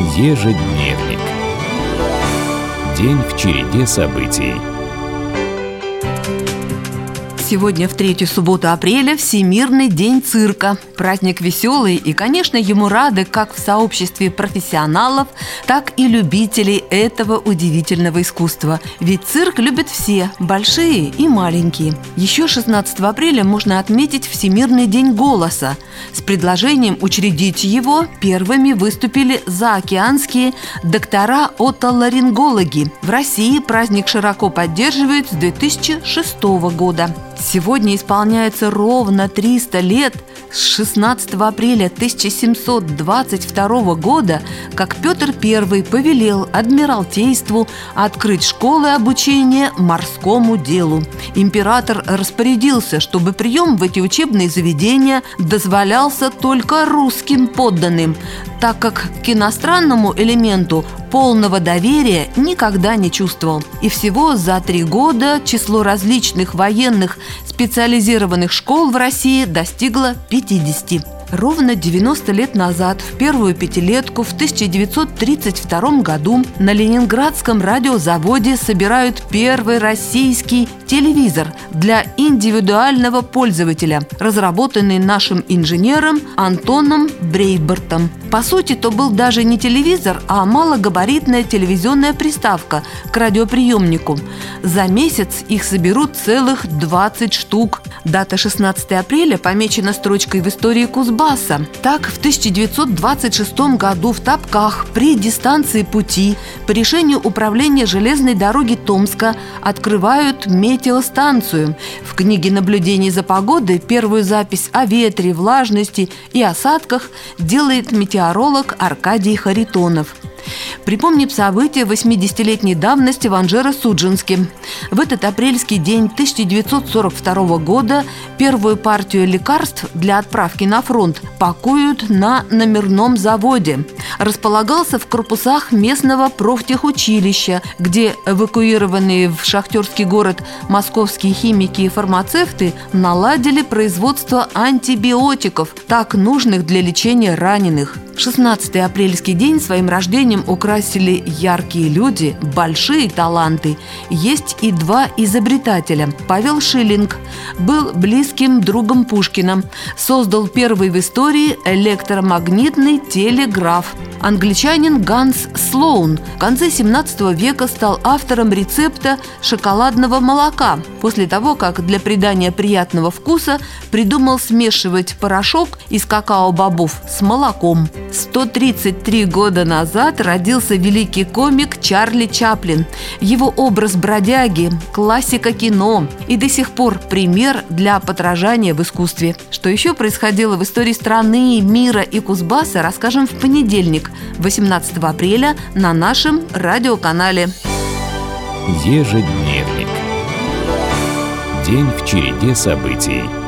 Ежедневник. День в череде событий. Сегодня в третью субботу апреля Всемирный день цирка. Праздник веселый и, конечно, ему рады как в сообществе профессионалов, так и любителей этого удивительного искусства. Ведь цирк любят все, большие и маленькие. Еще 16 апреля можно отметить Всемирный день голоса. С предложением учредить его первыми выступили заокеанские доктора-отоларингологи. В России праздник широко поддерживают с 2006 года. Сегодня исполняется ровно 300 лет с 16 апреля 1722 года, как Петр I повелел Адмиралтейству открыть школы обучения морскому делу. Император распорядился, чтобы прием в эти учебные заведения дозволялся только русским подданным, так как к иностранному элементу полного доверия никогда не чувствовал. И всего за три года число различных военных специализированных школ в России достигло 50. Ровно 90 лет назад, в первую пятилетку, в 1932 году, на Ленинградском радиозаводе собирают первый российский телевизор для индивидуального пользователя, разработанный нашим инженером Антоном Брейбертом. По сути, то был даже не телевизор, а малогабаритная телевизионная приставка к радиоприемнику. За месяц их соберут целых 20 штук. Дата 16 апреля помечена строчкой в истории Кузбасса. Так, в 1926 году в Тапках при дистанции пути по решению управления железной дороги Томска открывают метеостанцию. В книге наблюдений за погодой первую запись о ветре, влажности и осадках делает метеоролог Аркадий Харитонов. Припомним события 80-летней давности в Анжеро-Судженске. В этот апрельский день 1942 года первую партию лекарств для отправки на фронт пакуют на номерном заводе. Располагался в корпусах местного профтехучилища, где эвакуированные в шахтерский город московские химики и фармацевты наладили производство антибиотиков, так нужных для лечения раненых. 16 апрельский день своим рождением украсили яркие люди, большие таланты. Есть и два изобретателя. Павел Шиллинг был близким другом Пушкина. Создал первый в истории электромагнитный телеграф. Англичанин Ганс Слоун в конце 17 века стал автором рецепта шоколадного молока после того, как для придания приятного вкуса придумал смешивать порошок из какао-бобов с молоком. 133 года назад родился великий комик Чарли Чаплин. Его образ бродяги – классика кино и до сих пор пример для подражания в искусстве. Что еще происходило в истории страны, мира и Кузбасса, расскажем в понедельник, 18 апреля на нашем радиоканале. Ежедневник. День в череде событий.